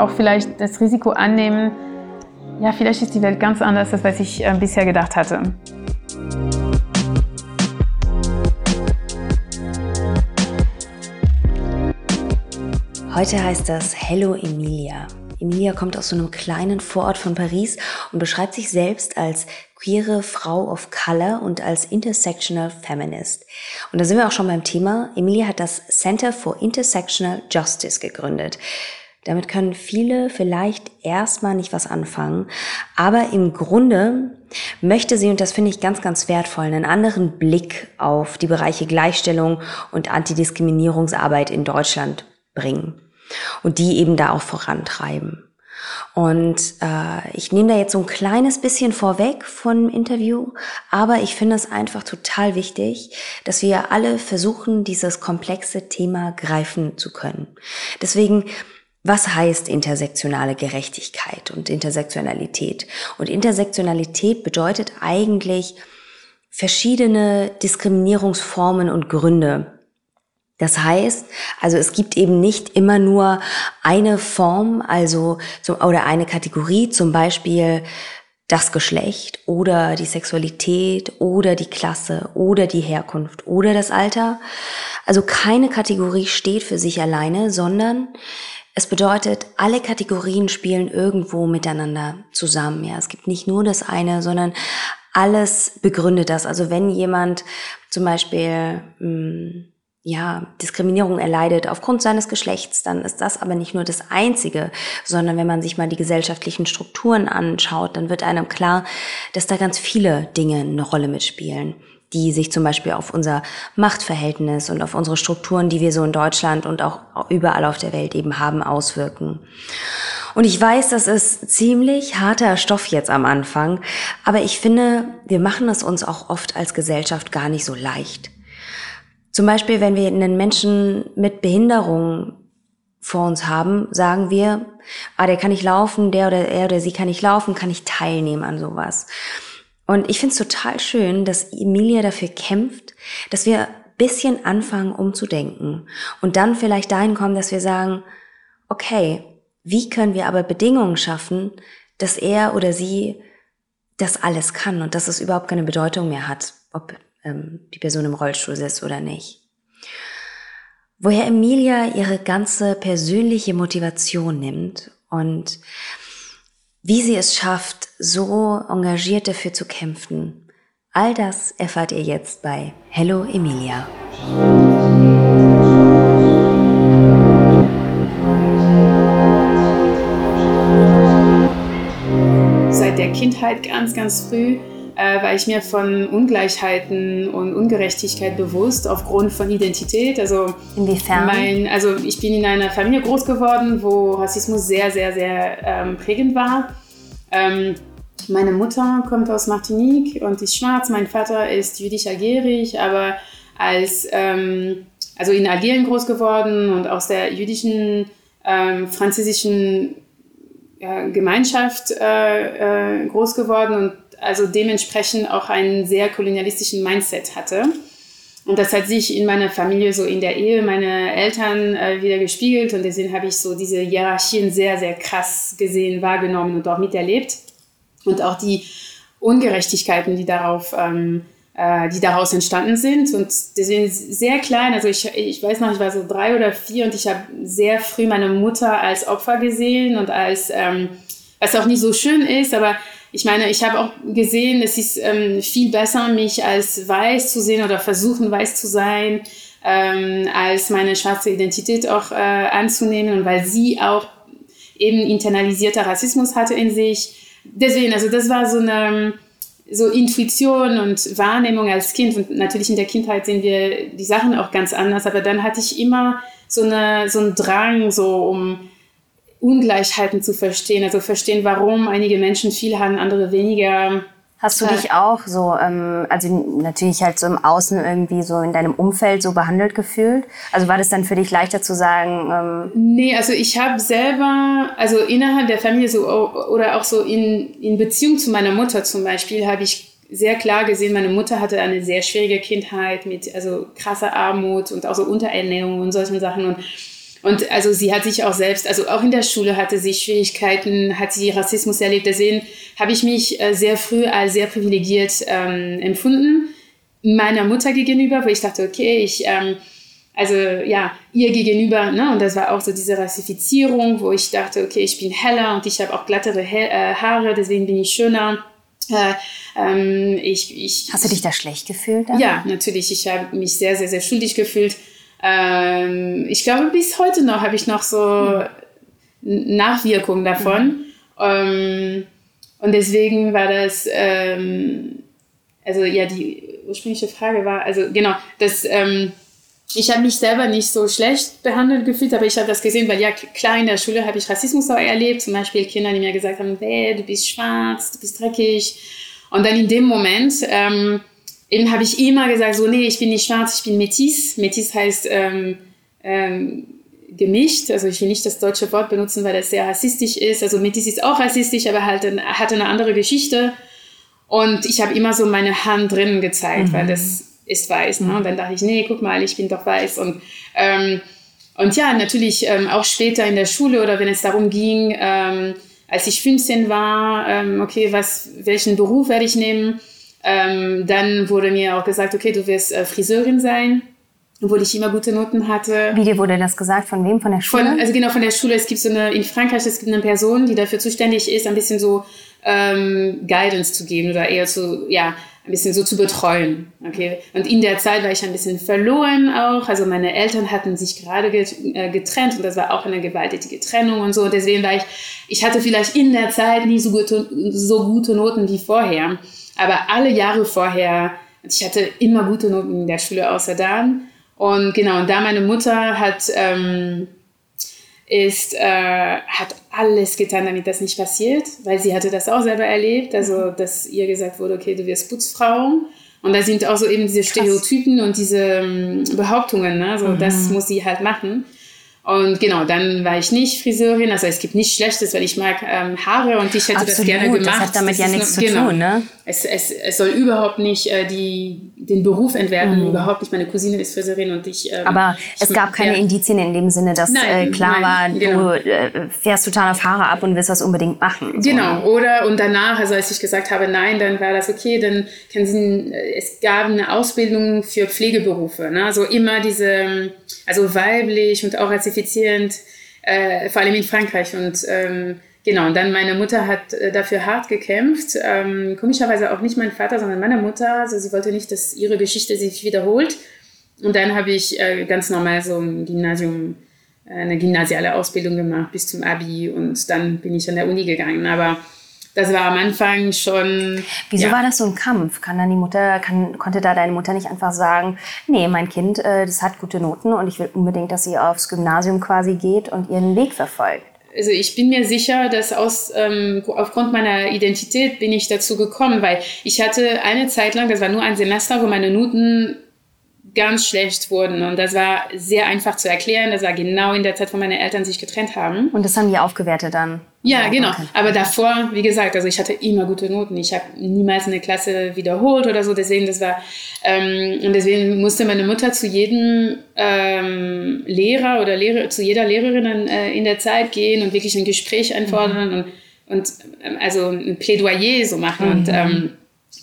auch vielleicht das Risiko annehmen, ja, vielleicht ist die Welt ganz anders, als was ich äh, bisher gedacht hatte. Heute heißt das Hello Emilia. Emilia kommt aus so einem kleinen Vorort von Paris und beschreibt sich selbst als queere Frau of Color und als Intersectional Feminist. Und da sind wir auch schon beim Thema. Emilia hat das Center for Intersectional Justice gegründet. Damit können viele vielleicht erstmal nicht was anfangen, aber im Grunde möchte sie, und das finde ich ganz, ganz wertvoll, einen anderen Blick auf die Bereiche Gleichstellung und Antidiskriminierungsarbeit in Deutschland bringen und die eben da auch vorantreiben. Und äh, ich nehme da jetzt so ein kleines bisschen vorweg vom Interview, aber ich finde es einfach total wichtig, dass wir alle versuchen, dieses komplexe Thema greifen zu können. Deswegen was heißt intersektionale Gerechtigkeit und Intersektionalität? Und Intersektionalität bedeutet eigentlich verschiedene Diskriminierungsformen und Gründe das heißt, also es gibt eben nicht immer nur eine Form, also oder eine Kategorie, zum Beispiel das Geschlecht oder die Sexualität oder die Klasse oder die Herkunft oder das Alter. Also keine Kategorie steht für sich alleine, sondern es bedeutet, alle Kategorien spielen irgendwo miteinander zusammen. Ja, es gibt nicht nur das eine, sondern alles begründet das. Also wenn jemand zum Beispiel mh, hm, ja, Diskriminierung erleidet aufgrund seines Geschlechts, dann ist das aber nicht nur das Einzige, sondern wenn man sich mal die gesellschaftlichen Strukturen anschaut, dann wird einem klar, dass da ganz viele Dinge eine Rolle mitspielen, die sich zum Beispiel auf unser Machtverhältnis und auf unsere Strukturen, die wir so in Deutschland und auch überall auf der Welt eben haben, auswirken. Und ich weiß, das ist ziemlich harter Stoff jetzt am Anfang, aber ich finde, wir machen es uns auch oft als Gesellschaft gar nicht so leicht. Zum Beispiel, wenn wir einen Menschen mit Behinderung vor uns haben, sagen wir, ah, der kann nicht laufen, der oder er oder sie kann nicht laufen, kann ich teilnehmen an sowas. Und ich finde es total schön, dass Emilia dafür kämpft, dass wir bisschen anfangen umzudenken und dann vielleicht dahin kommen, dass wir sagen, okay, wie können wir aber Bedingungen schaffen, dass er oder sie das alles kann und dass es überhaupt keine Bedeutung mehr hat, ob ähm, die Person im Rollstuhl sitzt oder nicht. Woher Emilia ihre ganze persönliche Motivation nimmt und wie sie es schafft, so engagiert dafür zu kämpfen, all das erfahrt ihr jetzt bei Hello Emilia. Seit der Kindheit ganz, ganz früh äh, war ich mir von Ungleichheiten und Ungerechtigkeit bewusst aufgrund von Identität. Also Inwiefern? Mein, also ich bin in einer Familie groß geworden, wo Rassismus sehr, sehr, sehr ähm, prägend war. Ähm, meine Mutter kommt aus Martinique und ist schwarz. Mein Vater ist jüdisch-algerisch, aber als, ähm, also in Algerien groß geworden und aus der jüdischen, ähm, französischen ja, Gemeinschaft äh, äh, groß geworden und also dementsprechend auch einen sehr kolonialistischen Mindset hatte. Und das hat sich in meiner Familie, so in der Ehe meiner Eltern äh, wieder gespiegelt. Und deswegen habe ich so diese Hierarchien sehr, sehr krass gesehen, wahrgenommen und auch miterlebt. Und auch die Ungerechtigkeiten, die darauf, ähm, äh, die daraus entstanden sind. Und deswegen sehr klein. Also ich, ich weiß noch, ich war so drei oder vier und ich habe sehr früh meine Mutter als Opfer gesehen und als, ähm, was auch nicht so schön ist, aber ich meine, ich habe auch gesehen, es ist ähm, viel besser, mich als weiß zu sehen oder versuchen, weiß zu sein, ähm, als meine schwarze Identität auch äh, anzunehmen weil sie auch eben internalisierter Rassismus hatte in sich. Deswegen, also das war so eine so Intuition und Wahrnehmung als Kind und natürlich in der Kindheit sehen wir die Sachen auch ganz anders, aber dann hatte ich immer so eine so einen Drang so um Ungleichheiten zu verstehen, also verstehen, warum einige Menschen viel haben, andere weniger. Hast du dich auch so, ähm, also natürlich halt so im Außen irgendwie so in deinem Umfeld so behandelt gefühlt? Also war das dann für dich leichter zu sagen? Ähm nee, also ich habe selber, also innerhalb der Familie so oder auch so in, in Beziehung zu meiner Mutter zum Beispiel, habe ich sehr klar gesehen, meine Mutter hatte eine sehr schwierige Kindheit mit also krasser Armut und auch so Unterernährung und solchen Sachen und und also sie hat sich auch selbst, also auch in der Schule hatte sie Schwierigkeiten, hat sie Rassismus erlebt. Deswegen habe ich mich äh, sehr früh als sehr privilegiert ähm, empfunden meiner Mutter gegenüber, wo ich dachte, okay, ich ähm, also ja, ihr gegenüber, ne? Und das war auch so diese Rassifizierung, wo ich dachte, okay, ich bin heller und ich habe auch glattere äh, Haare, deswegen bin ich schöner. Äh, ähm, ich, ich, Hast du dich da schlecht gefühlt? Dann? Ja, natürlich. Ich habe mich sehr, sehr, sehr schuldig gefühlt. Ähm, ich glaube, bis heute noch habe ich noch so Nachwirkungen davon. Mhm. Ähm, und deswegen war das, ähm, also ja, die ursprüngliche Frage war, also genau, das, ähm, ich habe mich selber nicht so schlecht behandelt gefühlt, aber ich habe das gesehen, weil ja klar in der Schule habe ich Rassismus auch erlebt, zum Beispiel Kinder, die mir gesagt haben, hey, du bist schwarz, du bist dreckig. Und dann in dem Moment ähm, eben habe ich immer gesagt, so nee, ich bin nicht schwarz, ich bin Metis. Metis heißt ähm, ähm, gemischt, also ich will nicht das deutsche Wort benutzen, weil das sehr rassistisch ist. Also Metis ist auch rassistisch, aber halt hat eine andere Geschichte. Und ich habe immer so meine Hand drinnen gezeigt, mhm. weil das ist weiß. Ne? Und dann dachte ich, nee, guck mal, ich bin doch weiß. Und, ähm, und ja, natürlich ähm, auch später in der Schule oder wenn es darum ging, ähm, als ich 15 war, ähm, okay, was, welchen Beruf werde ich nehmen? Ähm, dann wurde mir auch gesagt, okay, du wirst äh, Friseurin sein obwohl ich immer gute Noten hatte. Wie dir wurde das gesagt? Von wem? Von der Schule? Von, also genau, von der Schule. Es gibt so eine, in Frankreich, es gibt eine Person, die dafür zuständig ist, ein bisschen so ähm, Guidance zu geben oder eher zu, ja, ein bisschen so zu betreuen. Okay. Und in der Zeit war ich ein bisschen verloren auch. Also meine Eltern hatten sich gerade äh, getrennt und das war auch eine gewalttätige Trennung und so. Deswegen war ich, ich hatte vielleicht in der Zeit nie so gute, so gute Noten wie vorher. Aber alle Jahre vorher, ich hatte immer gute Noten in der Schule außer dann. Und genau, und da meine Mutter hat, ähm, ist, äh, hat alles getan, damit das nicht passiert, weil sie hatte das auch selber erlebt, also dass ihr gesagt wurde, okay, du wirst Putzfrau. Und da sind auch so eben diese Stereotypen Krass. und diese ähm, Behauptungen, ne? so, mhm. das muss sie halt machen. Und genau, dann war ich nicht Friseurin. Also es gibt nichts Schlechtes, weil ich mag ähm, Haare und ich hätte Absolut, das gerne gemacht. Das hat damit das ja nichts nur, zu genau. tun, ne? Es, es, es soll überhaupt nicht äh, die, den Beruf entwerten, mhm. überhaupt nicht. Meine Cousine ist Friseurin und ich. Ähm, Aber es gab keine ja. Indizien in dem Sinne, dass nein, äh, klar nein, war, genau. du äh, fährst total auf Haare ab und willst das unbedingt machen. So. Genau, oder und danach, also als ich gesagt habe, nein, dann war das okay, dann kann sie, äh, es gab eine Ausbildung für Pflegeberufe. Ne? Also immer diese also weiblich und auch rassifizierend, äh, vor allem in Frankreich. Und ähm, genau, und dann meine Mutter hat äh, dafür hart gekämpft. Ähm, komischerweise auch nicht mein Vater, sondern meine Mutter. Also sie wollte nicht, dass ihre Geschichte sich wiederholt. Und dann habe ich äh, ganz normal so ein Gymnasium, äh, eine gymnasiale Ausbildung gemacht bis zum Abi und dann bin ich an der Uni gegangen. Aber das war am Anfang schon. Wieso ja. war das so ein Kampf? Kann dann die Mutter, kann, konnte da deine Mutter nicht einfach sagen, nee, mein Kind, äh, das hat gute Noten und ich will unbedingt, dass sie aufs Gymnasium quasi geht und ihren Weg verfolgt? Also ich bin mir sicher, dass aus, ähm, aufgrund meiner Identität bin ich dazu gekommen, weil ich hatte eine Zeit lang, das war nur ein Semester, wo meine Noten ganz schlecht wurden. Und das war sehr einfach zu erklären. Das war genau in der Zeit, wo meine Eltern sich getrennt haben. Und das haben die aufgewertet dann? Ja, genau. Okay. Aber davor, wie gesagt, also ich hatte immer gute Noten. Ich habe niemals eine Klasse wiederholt oder so. Deswegen, das war, ähm, und deswegen musste meine Mutter zu jedem ähm, Lehrer oder Lehrer, zu jeder Lehrerin äh, in der Zeit gehen und wirklich ein Gespräch einfordern mhm. und, und ähm, also ein Plädoyer so machen. Mhm. Und ähm,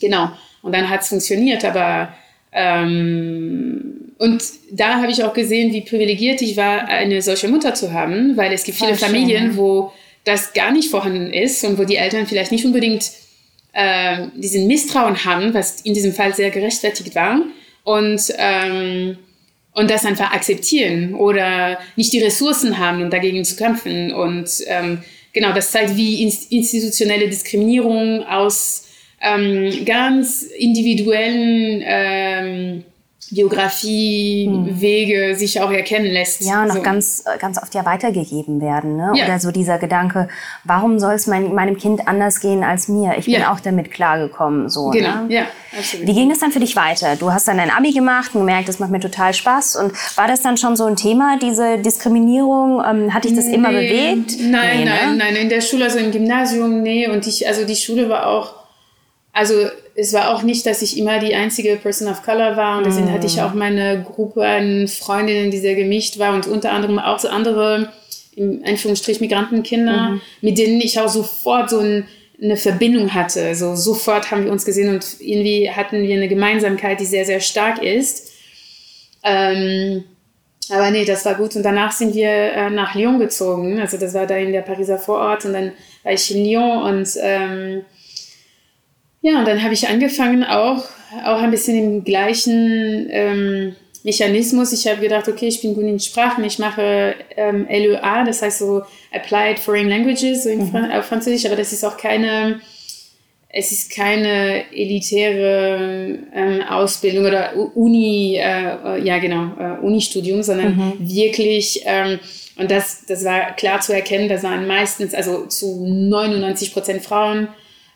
genau. Und dann hat es funktioniert, aber ähm, und da habe ich auch gesehen, wie privilegiert ich war, eine solche Mutter zu haben, weil es gibt viele Voll Familien, schön, wo das gar nicht vorhanden ist und wo die Eltern vielleicht nicht unbedingt äh, diesen Misstrauen haben, was in diesem Fall sehr gerechtfertigt war. Und, ähm, und das einfach akzeptieren oder nicht die Ressourcen haben, um dagegen zu kämpfen. Und ähm, genau, das zeigt, wie institutionelle Diskriminierung aus ähm, ganz individuellen ähm, Biografie, hm. Sich auch erkennen lässt. Ja, und auch so. ganz, ganz oft ja weitergegeben werden. Ne? Ja. Oder so dieser Gedanke, warum soll es mein, meinem Kind anders gehen als mir? Ich bin ja. auch damit klargekommen. So, genau, ne? ja, absolut. Wie ging es dann für dich weiter? Du hast dann ein Abi gemacht und gemerkt, das macht mir total Spaß. Und war das dann schon so ein Thema, diese Diskriminierung? Ähm, hat dich das nee, immer bewegt? Nein, nee, nein, ne? nein. In der Schule, also im Gymnasium, nee. Und ich, also die Schule war auch also es war auch nicht, dass ich immer die einzige Person of Color war. Und deswegen hatte ich auch meine Gruppe an Freundinnen, die sehr gemischt war und unter anderem auch so andere, im Anführungsstrich, Migrantenkinder, mhm. mit denen ich auch sofort so ein, eine Verbindung hatte. So sofort haben wir uns gesehen und irgendwie hatten wir eine Gemeinsamkeit, die sehr, sehr stark ist. Ähm, aber nee, das war gut. Und danach sind wir äh, nach Lyon gezogen. Also das war da in der Pariser Vorort und dann war ich in Lyon und ähm, ja, und dann habe ich angefangen auch, auch ein bisschen im gleichen ähm, Mechanismus. Ich habe gedacht, okay, ich bin gut in Sprachen, ich mache ähm, LEA, das heißt so Applied Foreign Languages so mhm. Fran Französisch, aber das ist auch keine, es ist keine elitäre ähm, Ausbildung oder Uni, äh, ja genau, äh, Uni-Studium, sondern mhm. wirklich, ähm, und das, das war klar zu erkennen, das waren meistens, also zu 99 Prozent Frauen,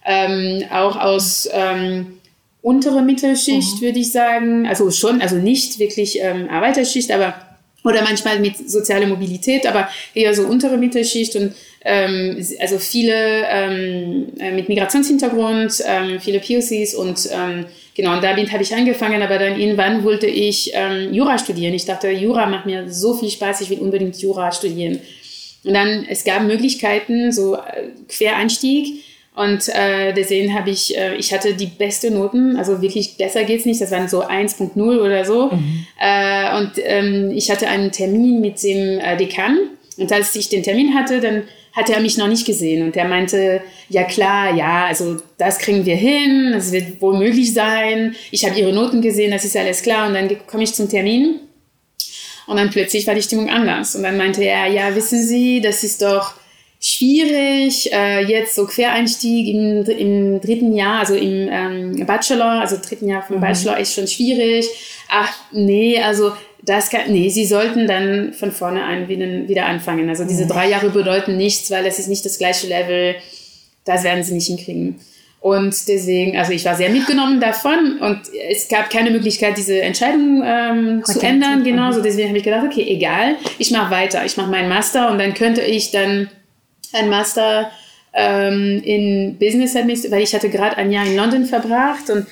ähm, auch aus ähm, untere Mittelschicht, mhm. würde ich sagen. Also schon, also nicht wirklich ähm, Arbeiterschicht, aber oder manchmal mit sozialer Mobilität, aber eher so untere Mittelschicht und ähm, also viele ähm, äh, mit Migrationshintergrund, ähm, viele POCs und ähm, genau, und damit habe ich angefangen, aber dann irgendwann wollte ich ähm, Jura studieren. Ich dachte, Jura macht mir so viel Spaß, ich will unbedingt Jura studieren. Und dann, es gab Möglichkeiten, so äh, Quereinstieg, und äh, deswegen habe ich, äh, ich hatte die beste Noten, also wirklich besser geht's nicht, das waren so 1.0 oder so. Mhm. Äh, und ähm, ich hatte einen Termin mit dem äh, Dekan. Und als ich den Termin hatte, dann hatte er mich noch nicht gesehen. Und er meinte, ja klar, ja, also das kriegen wir hin, das wird wohl möglich sein. Ich habe ihre Noten gesehen, das ist alles klar. Und dann komme ich zum Termin. Und dann plötzlich war die Stimmung anders. Und dann meinte er, ja, wissen Sie, das ist doch schwierig. Äh, jetzt so Quereinstieg im, im dritten Jahr, also im ähm, Bachelor, also dritten Jahr vom mhm. Bachelor ist schon schwierig. Ach, nee, also das kann, nee, sie sollten dann von vorne an wieder, anfangen. Also diese mhm. drei Jahre bedeuten nichts, weil das ist nicht das gleiche Level. Das werden sie nicht hinkriegen. Und deswegen, also ich war sehr mitgenommen davon und es gab keine Möglichkeit, diese Entscheidung ähm, zu ändern. Genau, so deswegen habe ich gedacht, okay, egal, ich mache weiter, ich mache meinen Master und dann könnte ich dann ein Master ähm, in Business Administration, weil ich hatte gerade ein Jahr in London verbracht und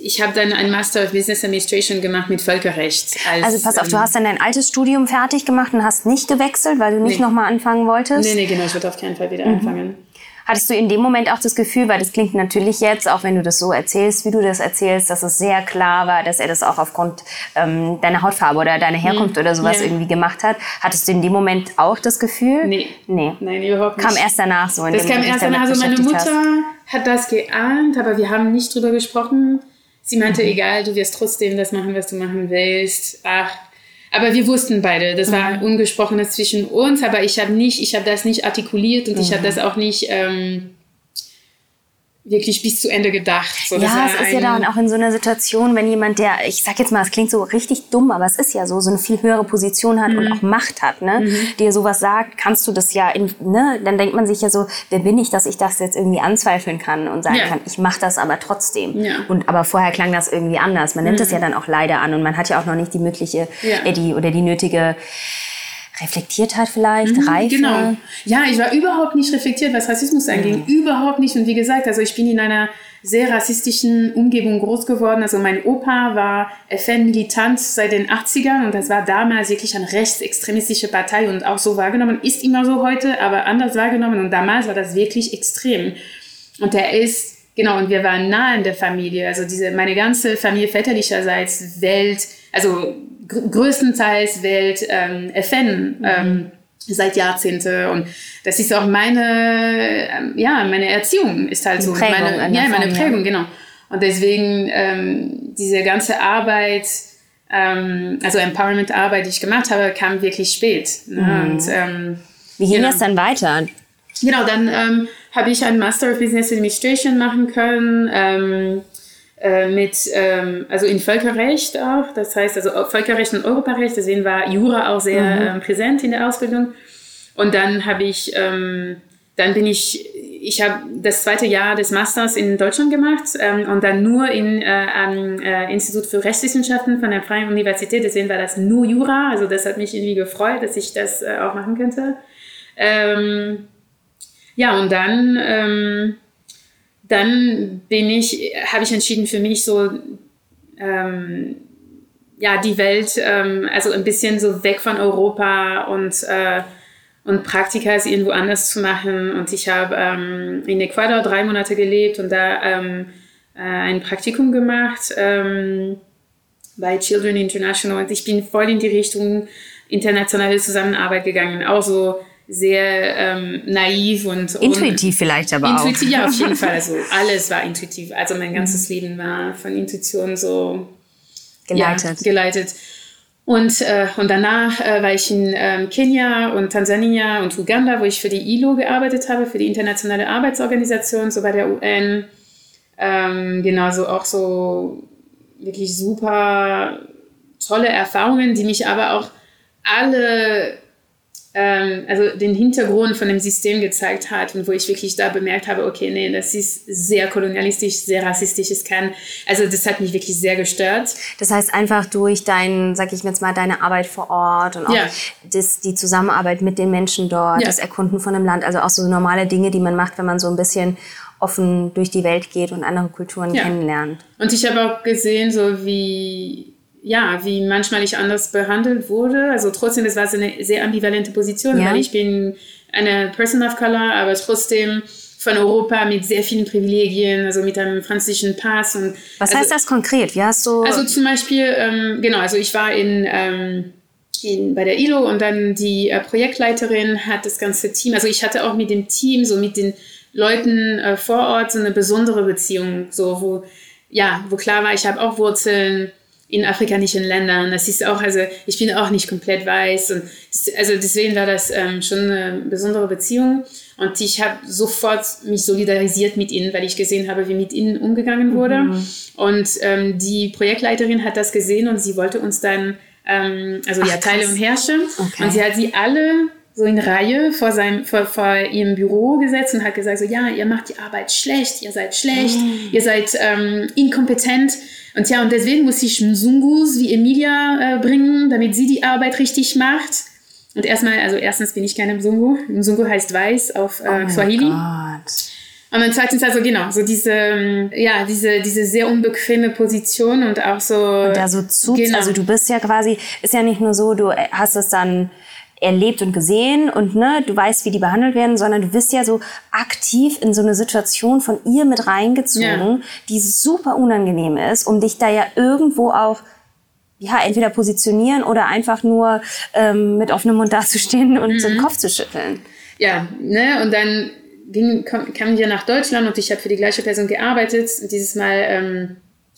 ich habe dann ein Master of Business Administration gemacht mit Völkerrecht. Als, also pass auf, du ähm, hast dann dein altes Studium fertig gemacht und hast nicht gewechselt, weil du nicht nee. nochmal anfangen wolltest? Nee, nee, genau, ich würde auf keinen Fall wieder mhm. anfangen. Hattest du in dem Moment auch das Gefühl, weil das klingt natürlich jetzt, auch wenn du das so erzählst, wie du das erzählst, dass es sehr klar war, dass er das auch aufgrund ähm, deiner Hautfarbe oder deiner Herkunft mhm. oder sowas ja. irgendwie gemacht hat. Hattest du in dem Moment auch das Gefühl? Nee. Nee. Nein, überhaupt nicht. Kam erst danach so. In das kam erst danach. Also meine Mutter hast. hat das geahnt, aber wir haben nicht drüber gesprochen. Sie meinte, mhm. egal, du wirst trotzdem das machen, was du machen willst. Ach, aber wir wussten beide, das war mhm. ungesprochenes zwischen uns, aber ich habe nicht, ich habe das nicht artikuliert und mhm. ich habe das auch nicht ähm, wirklich bis zu Ende gedacht. So, ja, es ist ja dann auch in so einer Situation, wenn jemand, der, ich sag jetzt mal, es klingt so richtig dumm, aber es ist ja so, so eine viel höhere Position hat mhm. und auch Macht hat, ne, mhm. dir sowas sagt, kannst du das ja, in, ne, dann denkt man sich ja so, wer bin ich, dass ich das jetzt irgendwie anzweifeln kann und sagen ja. kann, ich mache das aber trotzdem. Ja. Und aber vorher klang das irgendwie anders. Man nimmt es mhm. ja dann auch leider an und man hat ja auch noch nicht die mögliche, ja. äh, die oder die nötige reflektiert hat vielleicht, mhm, Reife. Genau. Ja, ich war überhaupt nicht reflektiert, was Rassismus anging. Mhm. Überhaupt nicht. Und wie gesagt, also ich bin in einer sehr rassistischen Umgebung groß geworden. Also mein Opa war FN-Militant seit den 80ern und das war damals wirklich eine rechtsextremistische Partei und auch so wahrgenommen. Ist immer so heute, aber anders wahrgenommen. Und damals war das wirklich extrem. Und er ist, genau, und wir waren nah in der Familie. Also diese, meine ganze Familie väterlicherseits Welt, also größtenteils Welt ähm, FN ähm, seit Jahrzehnte und das ist auch meine ähm, ja meine Erziehung ist halt so Prägung meine ja meine Prägung genau und deswegen ähm, diese ganze Arbeit ähm, also Empowerment Arbeit die ich gemacht habe kam wirklich spät ne? mhm. und ähm, wie ging genau. das dann weiter genau dann ähm, habe ich ein Master of Business Administration machen können ähm, äh, mit, ähm, also in Völkerrecht auch, das heißt also Völkerrecht und Europarecht, deswegen war Jura auch sehr mhm. ähm, präsent in der Ausbildung. Und dann habe ich, ähm, dann bin ich, ich habe das zweite Jahr des Masters in Deutschland gemacht ähm, und dann nur in, äh, am äh, Institut für Rechtswissenschaften von der Freien Universität, deswegen war das nur Jura, also das hat mich irgendwie gefreut, dass ich das äh, auch machen könnte. Ähm, ja, und dann ähm, dann bin ich, habe ich entschieden für mich so, ähm, ja, die Welt, ähm, also ein bisschen so weg von Europa und, äh, und Praktika irgendwo anders zu machen. Und ich habe ähm, in Ecuador drei Monate gelebt und da ähm, äh, ein Praktikum gemacht ähm, bei Children International. Und ich bin voll in die Richtung internationale Zusammenarbeit gegangen. Auch so sehr ähm, naiv und intuitiv und vielleicht aber intuitiv, auch. Ja, auf jeden Fall. Also alles war intuitiv. Also mein ganzes mhm. Leben war von Intuition so geleitet. Ja, geleitet. Und, äh, und danach äh, war ich in ähm, Kenia und Tansania und Uganda, wo ich für die ILO gearbeitet habe, für die Internationale Arbeitsorganisation, so bei der UN. Ähm, genauso auch so wirklich super tolle Erfahrungen, die mich aber auch alle also den Hintergrund von dem System gezeigt hat und wo ich wirklich da bemerkt habe, okay, nee, das ist sehr kolonialistisch, sehr rassistisch, es kann, also das hat mich wirklich sehr gestört. Das heißt einfach durch dein, sag ich jetzt mal, deine Arbeit vor Ort und auch ja. das, die Zusammenarbeit mit den Menschen dort, ja. das Erkunden von dem Land, also auch so normale Dinge, die man macht, wenn man so ein bisschen offen durch die Welt geht und andere Kulturen ja. kennenlernt. Und ich habe auch gesehen, so wie ja, wie manchmal ich anders behandelt wurde. Also trotzdem, das war so eine sehr ambivalente Position, ja. weil ich bin eine Person of Color, aber trotzdem von Europa mit sehr vielen Privilegien, also mit einem französischen Pass. Und Was also, heißt das konkret? Wie hast du also zum Beispiel, ähm, genau, also ich war in, ähm, in, bei der ILO und dann die äh, Projektleiterin hat das ganze Team, also ich hatte auch mit dem Team, so mit den Leuten äh, vor Ort so eine besondere Beziehung, so wo, ja, wo klar war, ich habe auch Wurzeln in afrikanischen Ländern. Das ist auch, also ich bin auch nicht komplett weiß und also deswegen war das ähm, schon eine besondere Beziehung und ich habe sofort mich solidarisiert mit ihnen, weil ich gesehen habe, wie mit ihnen umgegangen wurde. Mhm. Und ähm, die Projektleiterin hat das gesehen und sie wollte uns dann, ähm, also Ach, ja, Teile und herrschen okay. und sie hat sie alle so in Reihe vor, seinem, vor, vor ihrem Büro gesetzt und hat gesagt, so ja, ihr macht die Arbeit schlecht, ihr seid schlecht, mhm. ihr seid ähm, inkompetent. Und ja, und deswegen muss ich Mzungus wie Emilia äh, bringen, damit sie die Arbeit richtig macht. Und erstmal, also erstens bin ich keine Mzungu. Mzungu heißt weiß auf äh, oh Swahili. Gott. Und dann zweitens also genau, so diese, ähm, ja, diese, diese sehr unbequeme Position und auch so. Und da so zu, genau. also du bist ja quasi, ist ja nicht nur so, du hast es dann erlebt und gesehen und ne, du weißt, wie die behandelt werden, sondern du bist ja so aktiv in so eine Situation von ihr mit reingezogen, ja. die super unangenehm ist, um dich da ja irgendwo auch ja, entweder positionieren oder einfach nur ähm, mit offenem Mund dazustehen und mhm. so den Kopf zu schütteln. Ja, ne, und dann ging, kam, kamen wir nach Deutschland und ich habe für die gleiche Person gearbeitet, dieses Mal ähm,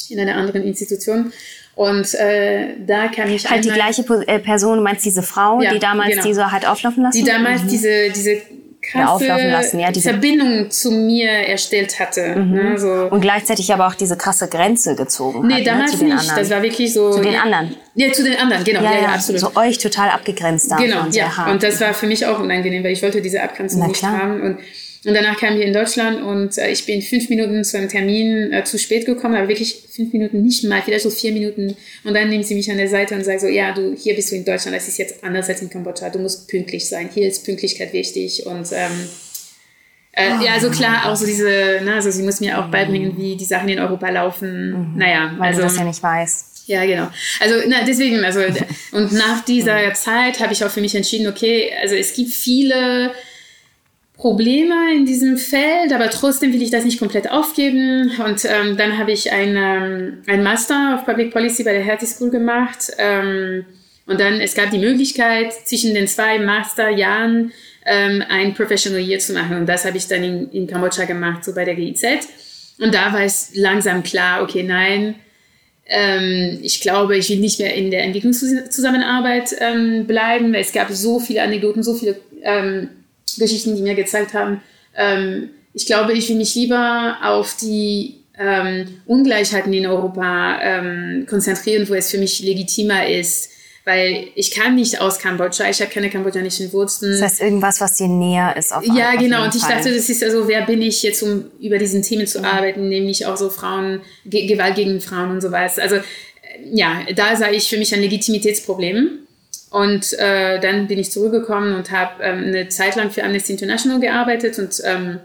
in einer anderen Institution. Und äh, da kann ich halt die gleiche äh, Person, du meinst diese Frau, ja, die damals genau. diese hat auflaufen lassen? Die damals mhm. diese diese krasse ja, diese Verbindung zu mir erstellt hatte. Mhm. Ne, so. Und gleichzeitig aber auch diese krasse Grenze gezogen nee, hat. Nee, damals ne, zu nicht. Das war wirklich so. Zu den anderen. Ja, zu den anderen, genau. Ja, ja, ja absolut. So euch total abgegrenzt davon. Genau, ja. Und das war für mich auch unangenehm, weil ich wollte diese Abgrenzung nicht haben. Und und danach kamen wir in Deutschland und äh, ich bin fünf Minuten zu einem Termin äh, zu spät gekommen, aber wirklich fünf Minuten nicht mal, vielleicht so vier Minuten. Und dann nehmen sie mich an der Seite und sagen so, ja, du, hier bist du in Deutschland, das ist jetzt anders als in Kambodscha, du musst pünktlich sein, hier ist Pünktlichkeit wichtig und ähm, äh, oh. ja, also klar, auch so diese, ne, also sie muss mir auch beibringen, wie die Sachen in Europa laufen. Mhm. Naja, weil also, du das ja nicht weiß. Ja, genau. Also na, deswegen, also und nach dieser Zeit habe ich auch für mich entschieden, okay, also es gibt viele Probleme in diesem Feld, aber trotzdem will ich das nicht komplett aufgeben. Und ähm, dann habe ich ein, ähm, ein Master of Public Policy bei der Hertie School gemacht. Ähm, und dann, es gab die Möglichkeit, zwischen den zwei Masterjahren ähm, ein Professional Year zu machen. Und das habe ich dann in, in Kambodscha gemacht, so bei der GIZ. Und da war es langsam klar, okay, nein, ähm, ich glaube, ich will nicht mehr in der Entwicklungszusammenarbeit ähm, bleiben. Es gab so viele Anekdoten, so viele ähm, Geschichten, die mir gezeigt haben, ähm, ich glaube, ich will mich lieber auf die ähm, Ungleichheiten in Europa ähm, konzentrieren, wo es für mich legitimer ist. Weil ich kann nicht aus Kambodscha, ich habe keine kambodschanischen Wurzeln. Das heißt irgendwas, was dir näher ist. Auf ja, auf genau. Und ich Fall. dachte, das ist also, wer bin ich jetzt, um über diesen Themen zu ja. arbeiten, nämlich auch so Frauen, Ge Gewalt gegen Frauen und sowas. Also ja, da sah ich für mich ein Legitimitätsproblem. Und äh, dann bin ich zurückgekommen und habe ähm, eine Zeit lang für Amnesty International gearbeitet und ähm,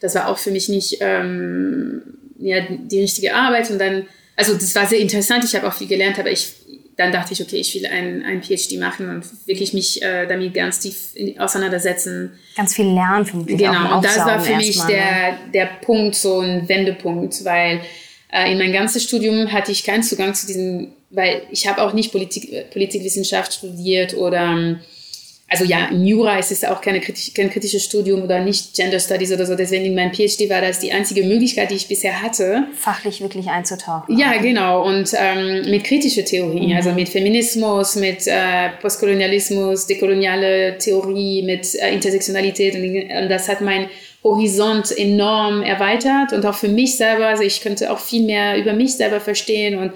das war auch für mich nicht ähm, ja, die richtige Arbeit. Und dann, also das war sehr interessant, ich habe auch viel gelernt, aber ich, dann dachte ich, okay, ich will ein, ein PhD machen und wirklich mich äh, damit ganz tief in, auseinandersetzen. Ganz viel lernen vermutlich. Genau, und das war für mich mal, der, ne? der Punkt, so ein Wendepunkt, weil äh, in meinem ganzen Studium hatte ich keinen Zugang zu diesem, weil ich habe auch nicht Politik, Politikwissenschaft studiert oder ähm, also ja, in Jura ist es auch keine kritisch, kein kritisches Studium oder nicht Gender Studies oder so. Deswegen in meinem PhD war das die einzige Möglichkeit, die ich bisher hatte. Fachlich wirklich einzutauchen. Ja, genau. Und ähm, mit kritischer Theorie, mhm. also mit Feminismus, mit äh, Postkolonialismus, dekoloniale Theorie, mit äh, Intersektionalität. Und, und das hat mein Horizont enorm erweitert und auch für mich selber. Also ich könnte auch viel mehr über mich selber verstehen. Und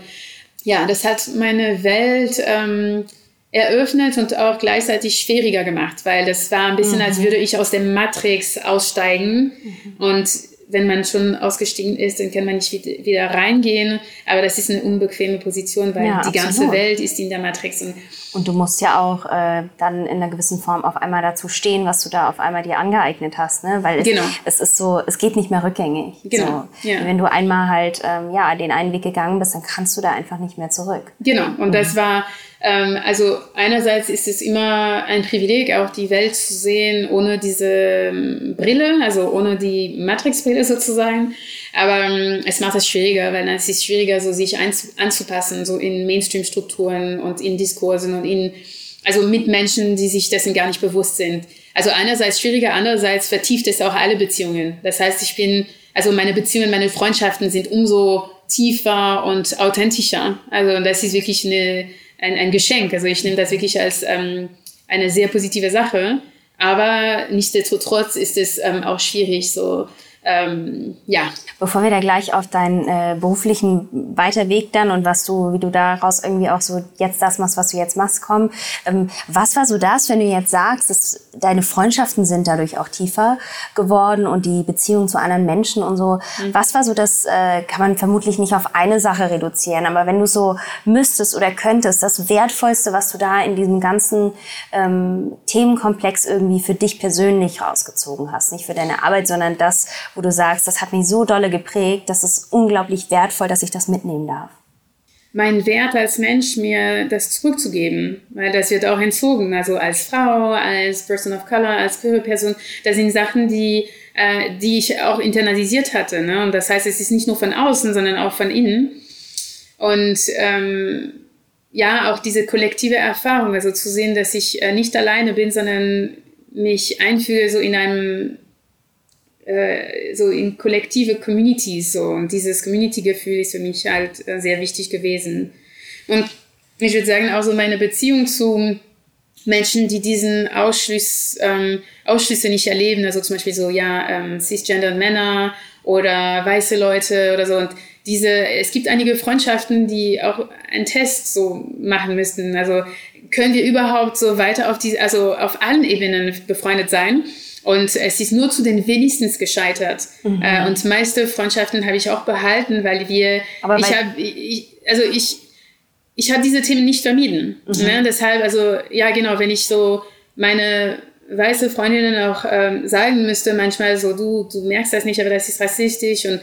ja, das hat meine Welt... Ähm, eröffnet und auch gleichzeitig schwieriger gemacht, weil das war ein bisschen, mhm. als würde ich aus der Matrix aussteigen mhm. und wenn man schon ausgestiegen ist, dann kann man nicht wieder reingehen. Aber das ist eine unbequeme Position, weil ja, die absolut. ganze Welt ist in der Matrix. Und, und du musst ja auch äh, dann in einer gewissen Form auf einmal dazu stehen, was du da auf einmal dir angeeignet hast. Ne? Weil es, genau. es ist so, es geht nicht mehr rückgängig. Genau. So. Ja. Wenn du einmal halt ähm, ja, den einen Weg gegangen bist, dann kannst du da einfach nicht mehr zurück. Genau. Und mhm. das war also einerseits ist es immer ein Privileg, auch die Welt zu sehen ohne diese ähm, Brille, also ohne die Matrix-Brille sozusagen. Aber ähm, es macht es schwieriger, weil es ist schwieriger, so sich anzupassen, so in Mainstream-Strukturen und in Diskursen und in, also mit Menschen, die sich dessen gar nicht bewusst sind. Also einerseits schwieriger, andererseits vertieft es auch alle Beziehungen. Das heißt, ich bin, also meine Beziehungen, meine Freundschaften sind umso tiefer und authentischer. Also das ist wirklich eine, ein, ein Geschenk. Also ich nehme das wirklich als ähm, eine sehr positive Sache. Aber nichtsdestotrotz ist es ähm, auch schwierig, so ähm, ja. Bevor wir da gleich auf deinen äh, beruflichen Weiterweg dann und was du, wie du daraus irgendwie auch so jetzt das machst, was du jetzt machst, kommen. Ähm, was war so das, wenn du jetzt sagst, dass deine Freundschaften sind dadurch auch tiefer geworden und die Beziehung zu anderen Menschen und so. Mhm. Was war so das, äh, kann man vermutlich nicht auf eine Sache reduzieren, aber wenn du so müsstest oder könntest, das Wertvollste, was du da in diesem ganzen ähm, Themenkomplex irgendwie für dich persönlich rausgezogen hast, nicht für deine Arbeit, sondern das, wo du sagst, das hat mich so dolle geprägt, das ist unglaublich wertvoll, dass ich das mitnehmen darf? Mein Wert als Mensch, mir das zurückzugeben, weil das wird auch entzogen. Also als Frau, als Person of Color, als queere Person, das sind Sachen, die, äh, die ich auch internalisiert hatte. Ne? Und das heißt, es ist nicht nur von außen, sondern auch von innen. Und ähm, ja, auch diese kollektive Erfahrung, also zu sehen, dass ich äh, nicht alleine bin, sondern mich einfühle so in einem äh, so in kollektive Communities so und dieses Community-Gefühl ist für mich halt äh, sehr wichtig gewesen. Und ich würde sagen, auch so meine Beziehung zu Menschen, die diesen Ausschluss, ähm, Ausschlüsse nicht erleben, also zum Beispiel so, ja, ähm, cisgender Männer oder weiße Leute oder so. Und diese, es gibt einige Freundschaften, die auch einen Test so machen müssten. Also können wir überhaupt so weiter auf die, also auf allen Ebenen befreundet sein? Und es ist nur zu den wenigstens gescheitert. Mhm. Äh, und meiste Freundschaften habe ich auch behalten, weil wir, Aber ich habe, also ich, ich habe diese Themen nicht vermieden. Mhm. Ne? Deshalb, also ja genau, wenn ich so meine weiße Freundinnen auch ähm, sagen müsste, manchmal so, du, du merkst das nicht, aber das ist rassistisch und,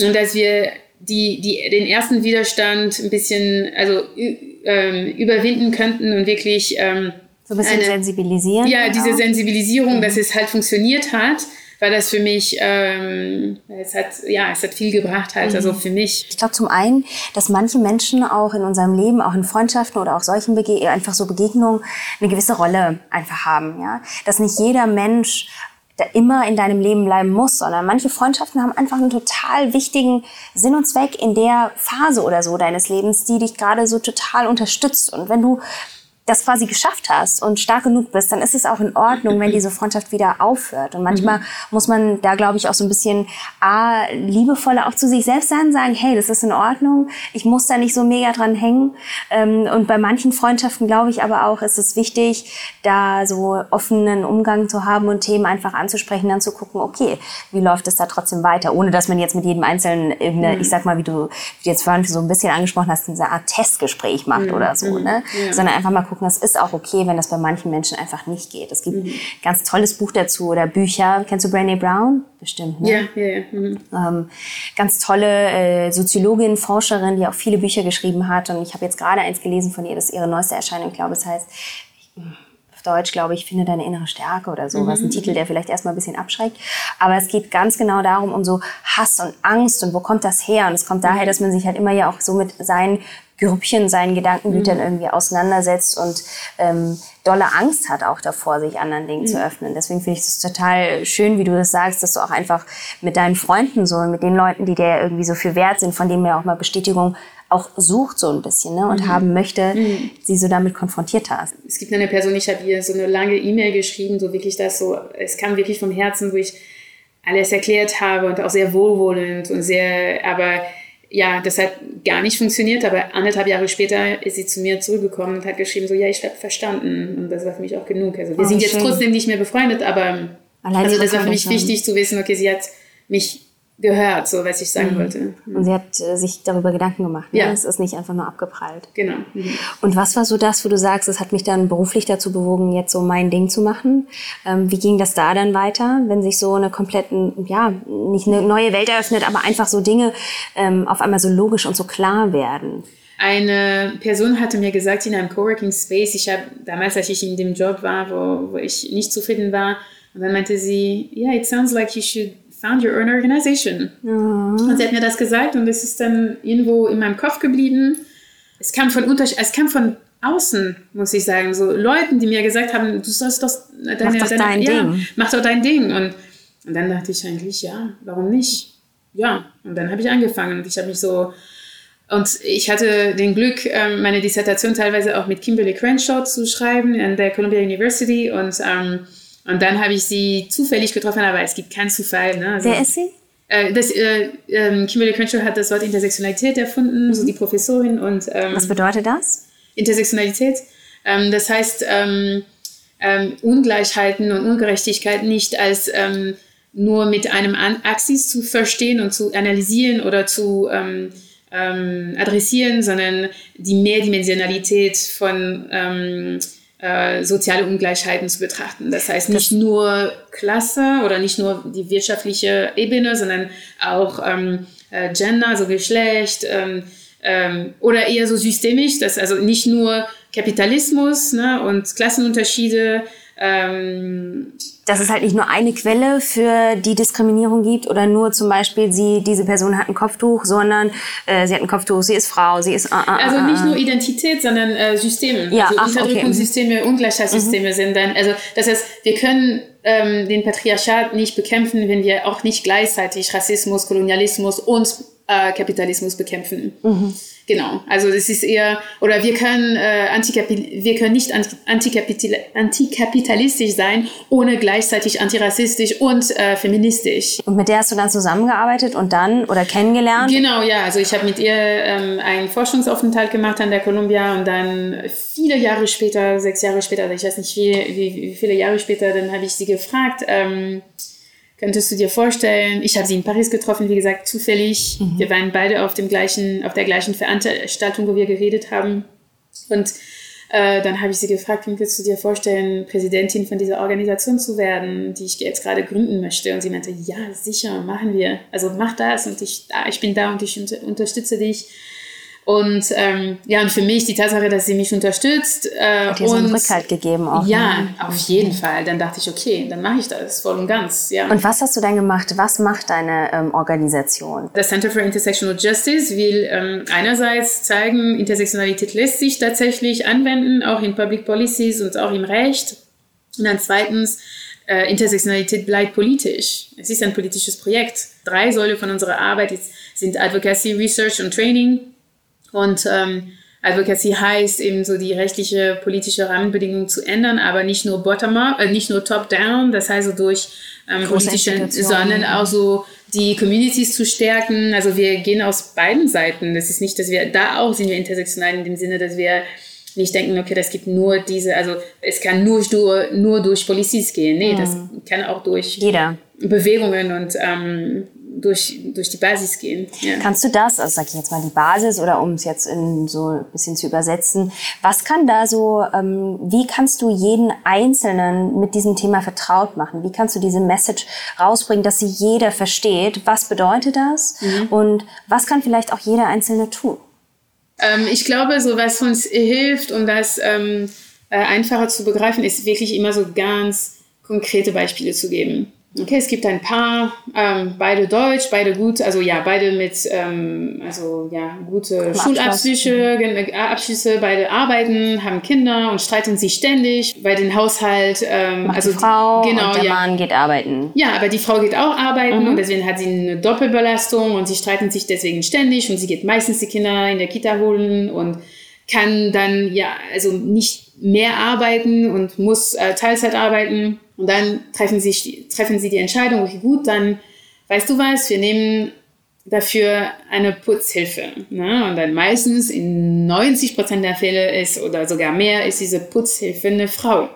und dass wir die, die, den ersten Widerstand ein bisschen, also ähm, überwinden könnten und wirklich ähm, so ein bisschen eine, sensibilisieren. Ja, diese auch. Sensibilisierung, mhm. dass es halt funktioniert hat, weil das für mich, ähm, es hat, ja, es hat viel gebracht halt, also mhm. also für mich. Ich glaube zum einen, dass manche Menschen auch in unserem Leben, auch in Freundschaften oder auch solchen Bege einfach so Begegnungen eine gewisse Rolle einfach haben, ja. Dass nicht jeder Mensch da immer in deinem Leben bleiben muss, sondern manche Freundschaften haben einfach einen total wichtigen Sinn und Zweck in der Phase oder so deines Lebens, die dich gerade so total unterstützt. Und wenn du das quasi geschafft hast und stark genug bist, dann ist es auch in Ordnung, wenn diese Freundschaft wieder aufhört. Und manchmal mhm. muss man da, glaube ich, auch so ein bisschen a, liebevoller auch zu sich selbst sein, sagen, hey, das ist in Ordnung, ich muss da nicht so mega dran hängen. Ähm, und bei manchen Freundschaften, glaube ich, aber auch, ist es wichtig, da so offenen Umgang zu haben und Themen einfach anzusprechen, dann zu gucken, okay, wie läuft es da trotzdem weiter, ohne dass man jetzt mit jedem Einzelnen irgendeine, mhm. ich sag mal, wie du jetzt vorhin so ein bisschen angesprochen hast, diese Art Testgespräch macht mhm. oder so, ne? Ja. Sondern einfach mal gucken, angucken. Es ist auch okay, wenn das bei manchen Menschen einfach nicht geht. Es gibt mhm. ein ganz tolles Buch dazu oder Bücher. Kennst du Brené Brown? Bestimmt, ne? Ja, ja, ja. Mhm. Ähm, ganz tolle äh, Soziologin, Forscherin, die auch viele Bücher geschrieben hat. Und ich habe jetzt gerade eins gelesen von ihr, das ist ihre neueste Erscheinung, ich glaube, es heißt Deutsch, glaube ich, finde deine innere Stärke oder so. Mhm. Was ein Titel, der vielleicht erstmal ein bisschen abschreckt. Aber es geht ganz genau darum, um so Hass und Angst und wo kommt das her? Und es kommt daher, mhm. dass man sich halt immer ja auch so mit seinen Grüppchen, seinen Gedankengütern mhm. irgendwie auseinandersetzt und ähm, dolle Angst hat auch davor, sich anderen Dingen mhm. zu öffnen. Deswegen finde ich es total schön, wie du das sagst, dass du auch einfach mit deinen Freunden so, mit den Leuten, die dir irgendwie so viel wert sind, von denen mir auch mal Bestätigung auch sucht so ein bisschen ne, und mhm. haben möchte, mhm. sie so damit konfrontiert hast. Es gibt eine Person, ich habe ihr so eine lange E-Mail geschrieben, so wirklich das so, es kam wirklich vom Herzen, wo ich alles erklärt habe und auch sehr wohlwollend und sehr, aber ja, das hat gar nicht funktioniert, aber anderthalb Jahre später ist sie zu mir zurückgekommen und hat geschrieben, so, ja, ich habe verstanden. Und das war für mich auch genug. Also wir oh, sind jetzt schön. trotzdem nicht mehr befreundet, aber Allein also das war für mich wichtig zu wissen, okay, sie hat mich gehört, so was ich sagen mhm. wollte. Und sie hat äh, sich darüber Gedanken gemacht. Ne? Ja. Es ist nicht einfach nur abgeprallt. Genau. Mhm. Und was war so das, wo du sagst, es hat mich dann beruflich dazu bewogen, jetzt so mein Ding zu machen? Ähm, wie ging das da dann weiter, wenn sich so eine kompletten, ja, nicht eine neue Welt eröffnet, aber einfach so Dinge ähm, auf einmal so logisch und so klar werden? Eine Person hatte mir gesagt in einem Coworking Space, ich habe damals, als ich in dem Job war, wo, wo ich nicht zufrieden war, und dann meinte sie, yeah, it sounds like you should found your own organization. Mhm. Und sie hat mir das gesagt und es ist dann irgendwo in meinem Kopf geblieben. Es kam von Unterschied, es kam von außen, muss ich sagen, so Leuten, die mir gesagt haben, du sollst doch deine, mach doch deine, dein ja, Ding. Mach doch dein Ding. Und, und dann dachte ich eigentlich, ja, warum nicht? Ja, und dann habe ich angefangen und ich habe mich so und ich hatte den Glück, ähm, meine Dissertation teilweise auch mit Kimberly Crenshaw zu schreiben an der Columbia University und ähm, und dann habe ich sie zufällig getroffen, aber es gibt keinen Zufall. Ne? Also, Wer ist sie? Äh, das, äh, ähm, Kimberly Crenshaw hat das Wort Intersektionalität erfunden, mhm. so die Professorin. Und, ähm, Was bedeutet das? Intersektionalität. Ähm, das heißt, ähm, ähm, Ungleichheiten und Ungerechtigkeiten nicht als ähm, nur mit einem Axis zu verstehen und zu analysieren oder zu adressieren, sondern die Mehrdimensionalität von äh, soziale Ungleichheiten zu betrachten. Das heißt nicht das nur Klasse oder nicht nur die wirtschaftliche Ebene, sondern auch ähm, äh, Gender, also Geschlecht ähm, ähm, oder eher so systemisch, dass also nicht nur Kapitalismus ne, und Klassenunterschiede ähm, dass es halt nicht nur eine Quelle für die Diskriminierung gibt oder nur zum Beispiel sie, diese Person hat ein Kopftuch, sondern äh, sie hat ein Kopftuch, sie ist Frau, sie ist. Uh, uh, also nicht nur Identität, sondern äh, Systeme. Ja, also ach, Unterdrückungssysteme, okay. Ungleichheitssysteme mhm. sind dann. Also das heißt, wir können ähm, den Patriarchat nicht bekämpfen, wenn wir auch nicht gleichzeitig Rassismus, Kolonialismus und äh, Kapitalismus bekämpfen. Mhm. Genau, also das ist eher, oder wir können, äh, Antikapi wir können nicht antikapital antikapitalistisch sein, ohne gleichzeitig antirassistisch und äh, feministisch. Und mit der hast du dann zusammengearbeitet und dann, oder kennengelernt? Genau, ja, also ich habe mit ihr ähm, einen Forschungsaufenthalt gemacht an der Columbia und dann viele Jahre später, sechs Jahre später, also ich weiß nicht wie, wie, wie viele Jahre später, dann habe ich sie gefragt, ähm, Könntest du dir vorstellen, ich habe sie in Paris getroffen, wie gesagt, zufällig. Mhm. Wir waren beide auf, dem gleichen, auf der gleichen Veranstaltung, wo wir geredet haben. Und äh, dann habe ich sie gefragt, könntest du dir vorstellen, Präsidentin von dieser Organisation zu werden, die ich jetzt gerade gründen möchte? Und sie meinte, ja, sicher, machen wir. Also mach das und ich, ich bin da und ich unterstütze dich. Und ähm, ja, und für mich die Tatsache, dass sie mich unterstützt. Äh, Hat dir so einen Rückhalt gegeben auch. Ja, ne? auf jeden Fall. Dann dachte ich, okay, dann mache ich das voll und ganz. Ja. Und was hast du dann gemacht? Was macht deine ähm, Organisation? Das Center for Intersectional Justice will ähm, einerseits zeigen, Intersektionalität lässt sich tatsächlich anwenden, auch in Public Policies und auch im Recht. Und dann zweitens, äh, Intersektionalität bleibt politisch. Es ist ein politisches Projekt. Drei Säule von unserer Arbeit sind Advocacy, Research und Training. Und ähm, Advocacy heißt eben so die rechtliche, politische Rahmenbedingungen zu ändern, aber nicht nur bottom-up, äh, nicht nur top-down, das heißt so durch ähm, politische, sondern auch so die Communities zu stärken. Also wir gehen aus beiden Seiten. Das ist nicht, dass wir, da auch sind wir intersektional in dem Sinne, dass wir nicht denken, okay, das gibt nur diese, also es kann nur, nur, nur durch Policies gehen. Nee, mhm. das kann auch durch Jeder. Bewegungen und ähm, durch, durch die Basis gehen. Ja. Kannst du das, also sag ich jetzt mal die Basis oder um es jetzt in so ein bisschen zu übersetzen, was kann da so, ähm, wie kannst du jeden Einzelnen mit diesem Thema vertraut machen? Wie kannst du diese Message rausbringen, dass sie jeder versteht? Was bedeutet das? Mhm. Und was kann vielleicht auch jeder Einzelne tun? Ähm, ich glaube, so was uns hilft, um das ähm, äh, einfacher zu begreifen, ist wirklich immer so ganz konkrete Beispiele zu geben. Okay, es gibt ein paar, ähm, beide Deutsch, beide gut, also ja, beide mit, ähm, also ja, gute Schulabschlüsse, äh, Abschlüsse, beide arbeiten, haben Kinder und streiten sich ständig bei den Haushalt. Ähm, Macht also die Frau die, genau, und der ja. Mann geht arbeiten. Ja, aber die Frau geht auch arbeiten mhm. und deswegen hat sie eine Doppelbelastung und sie streiten sich deswegen ständig und sie geht meistens die Kinder in der Kita holen und kann dann ja, also nicht mehr arbeiten und muss äh, Teilzeit arbeiten und dann treffen sie, treffen sie die Entscheidung, okay, gut, dann weißt du was, wir nehmen dafür eine Putzhilfe. Ne? Und dann meistens in 90 Prozent der Fälle ist oder sogar mehr ist diese Putzhilfe eine Frau.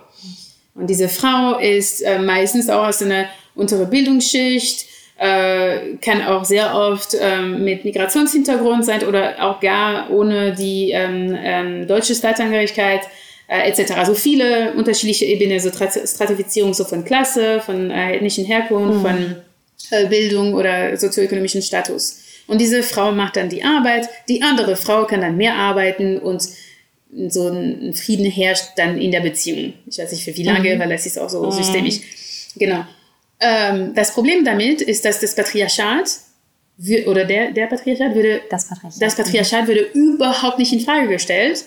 Und diese Frau ist äh, meistens auch aus einer unteren Bildungsschicht, äh, kann auch sehr oft ähm, mit Migrationshintergrund sein oder auch gar ohne die ähm, ähm, deutsche Staatsangehörigkeit äh, etc. Also viele unterschiedliche Ebenen, so Stratifizierung so von Klasse, von äh, ethnischen Herkunft, mhm. von äh, Bildung oder sozioökonomischen Status. Und diese Frau macht dann die Arbeit, die andere Frau kann dann mehr arbeiten und so ein Frieden herrscht dann in der Beziehung. Ich weiß nicht für wie lange, mhm. weil das ist auch so mhm. systemisch. Genau. Ähm, das Problem damit ist, dass das Patriarchat oder der, der Patriarchat würde, das Patriarchat, das Patriarchat würde überhaupt nicht in Frage gestellt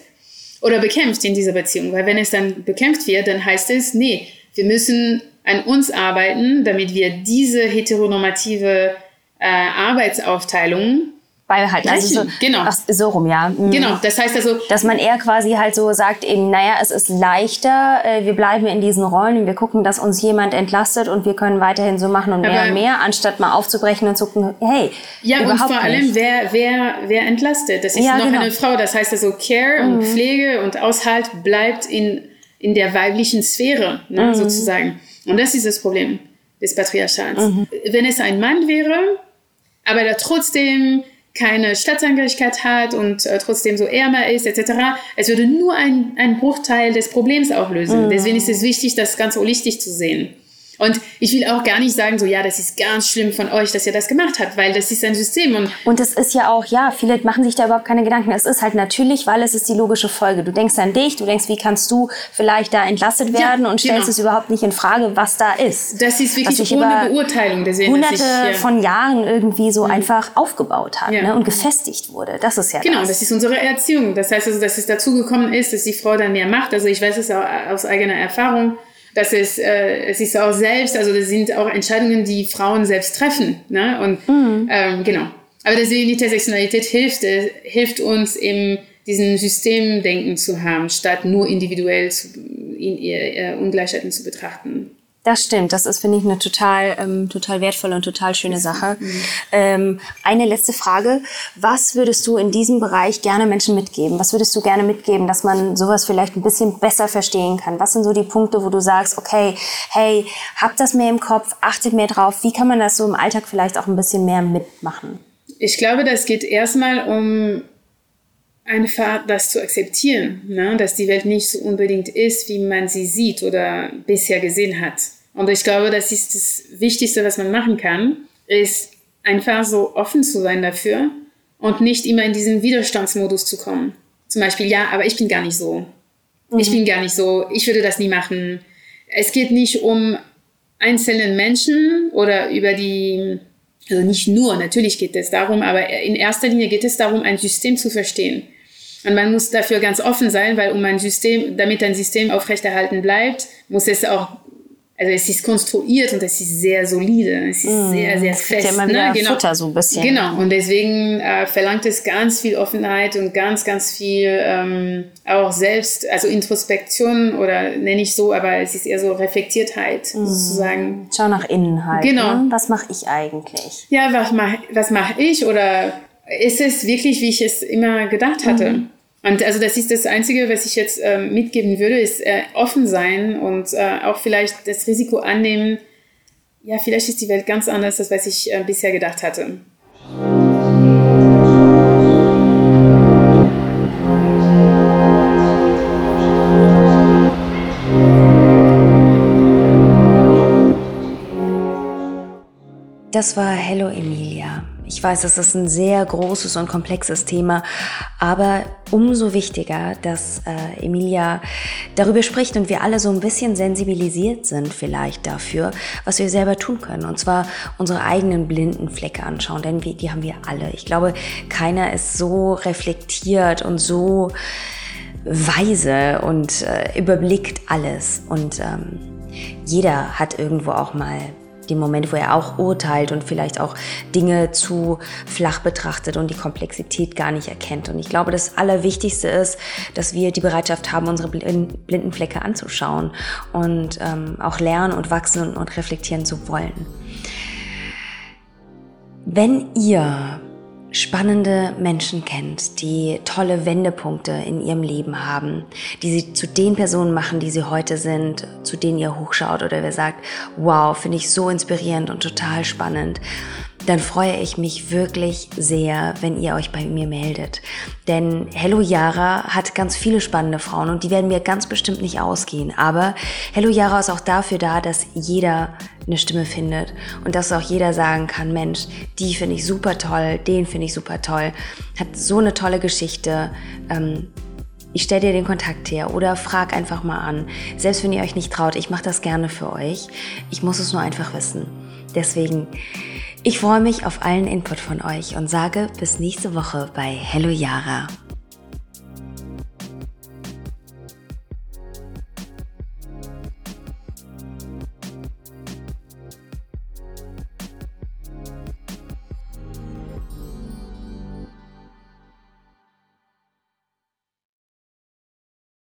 oder bekämpft in dieser Beziehung. Weil wenn es dann bekämpft wird, dann heißt es, nee, wir müssen an uns arbeiten, damit wir diese heteronormative äh, Arbeitsaufteilung beibehalten. Also so, genau. Ach, so rum, ja. Mhm. Genau, das heißt also... Dass man eher quasi halt so sagt, eben, naja, es ist leichter, äh, wir bleiben in diesen Rollen und wir gucken, dass uns jemand entlastet und wir können weiterhin so machen und mehr und mehr, anstatt mal aufzubrechen und zu gucken, hey, Ja, und vor nicht. allem, wer, wer, wer entlastet? Das ist ja, noch genau. eine Frau, das heißt also Care mhm. und Pflege und Aushalt bleibt in, in der weiblichen Sphäre, ne, mhm. sozusagen. Und das ist das Problem des Patriarchats. Mhm. Wenn es ein Mann wäre, aber der trotzdem keine Staatsangehörigkeit hat und äh, trotzdem so ärmer ist, etc. Es würde nur ein, ein Bruchteil des Problems auch lösen. Mhm. Deswegen ist es wichtig, das Ganze holistisch zu sehen. Und ich will auch gar nicht sagen, so, ja, das ist ganz schlimm von euch, dass ihr das gemacht habt, weil das ist ein System. Und, und es ist ja auch, ja, viele machen sich da überhaupt keine Gedanken. Es ist halt natürlich, weil es ist die logische Folge. Du denkst an dich, du denkst, wie kannst du vielleicht da entlastet werden ja, und stellst genau. es überhaupt nicht in Frage, was da ist. Das ist wirklich ohne Beurteilung. Deswegen, hunderte ich, ja. von Jahren irgendwie so mhm. einfach aufgebaut hat ja. ne, und gefestigt wurde. Das ist ja Genau, das. das ist unsere Erziehung. Das heißt also, dass es dazu gekommen ist, dass die Frau dann mehr macht. Also ich weiß es auch aus eigener Erfahrung das ist, äh, es ist auch selbst, also das sind auch Entscheidungen, die Frauen selbst treffen. Ne? Und mhm. ähm, genau. Aber deswegen die Intersektionalität hilft, äh, hilft uns eben diesen Systemdenken zu haben, statt nur individuell zu, in, äh, Ungleichheiten zu betrachten. Das stimmt, das ist, finde ich, eine total, ähm, total wertvolle und total schöne Sache. Mhm. Ähm, eine letzte Frage. Was würdest du in diesem Bereich gerne Menschen mitgeben? Was würdest du gerne mitgeben, dass man sowas vielleicht ein bisschen besser verstehen kann? Was sind so die Punkte, wo du sagst, okay, hey, habt das mehr im Kopf, achtet mehr drauf. Wie kann man das so im Alltag vielleicht auch ein bisschen mehr mitmachen? Ich glaube, das geht erstmal um einfach das zu akzeptieren, ne? dass die Welt nicht so unbedingt ist, wie man sie sieht oder bisher gesehen hat. Und ich glaube, das ist das Wichtigste, was man machen kann, ist einfach so offen zu sein dafür und nicht immer in diesen Widerstandsmodus zu kommen. Zum Beispiel, ja, aber ich bin gar nicht so. Mhm. Ich bin gar nicht so. Ich würde das nie machen. Es geht nicht um einzelnen Menschen oder über die, also nicht nur, natürlich geht es darum, aber in erster Linie geht es darum, ein System zu verstehen. Und man muss dafür ganz offen sein, weil um ein System, damit ein System aufrechterhalten bleibt, muss es auch also es ist konstruiert und es ist sehr solide, es ist mm, sehr, sehr fest. Ja immer ne? genau. Futter so ein bisschen. Genau, und deswegen äh, verlangt es ganz viel Offenheit und ganz, ganz viel ähm, auch selbst, also Introspektion oder nenne ich so, aber es ist eher so Reflektiertheit mm. sozusagen. Schau nach innen halt. Genau. Ne? Was mache ich eigentlich? Ja, was mache was mach ich oder ist es wirklich, wie ich es immer gedacht hatte? Mm. Und also das ist das Einzige, was ich jetzt äh, mitgeben würde, ist äh, offen sein und äh, auch vielleicht das Risiko annehmen, ja, vielleicht ist die Welt ganz anders, als was ich äh, bisher gedacht hatte. Das war Hello Emilia. Ich weiß, das ist ein sehr großes und komplexes Thema, aber umso wichtiger, dass äh, Emilia darüber spricht und wir alle so ein bisschen sensibilisiert sind vielleicht dafür, was wir selber tun können. Und zwar unsere eigenen blinden Flecke anschauen, denn wir, die haben wir alle. Ich glaube, keiner ist so reflektiert und so weise und äh, überblickt alles. Und ähm, jeder hat irgendwo auch mal dem Moment, wo er auch urteilt und vielleicht auch Dinge zu flach betrachtet und die Komplexität gar nicht erkennt. Und ich glaube, das Allerwichtigste ist, dass wir die Bereitschaft haben, unsere blinden Flecke anzuschauen und ähm, auch lernen und wachsen und reflektieren zu wollen. Wenn ihr spannende Menschen kennt, die tolle Wendepunkte in ihrem Leben haben, die sie zu den Personen machen, die sie heute sind, zu denen ihr hochschaut oder wer sagt, wow, finde ich so inspirierend und total spannend, dann freue ich mich wirklich sehr, wenn ihr euch bei mir meldet. Denn Hello Yara hat ganz viele spannende Frauen und die werden mir ganz bestimmt nicht ausgehen. Aber Hello Yara ist auch dafür da, dass jeder eine Stimme findet und dass auch jeder sagen kann, Mensch, die finde ich super toll, den finde ich super toll, hat so eine tolle Geschichte. Ähm, ich stelle dir den Kontakt her oder frag einfach mal an. Selbst wenn ihr euch nicht traut, ich mache das gerne für euch. Ich muss es nur einfach wissen. Deswegen ich freue mich auf allen Input von euch und sage bis nächste Woche bei Hello Yara.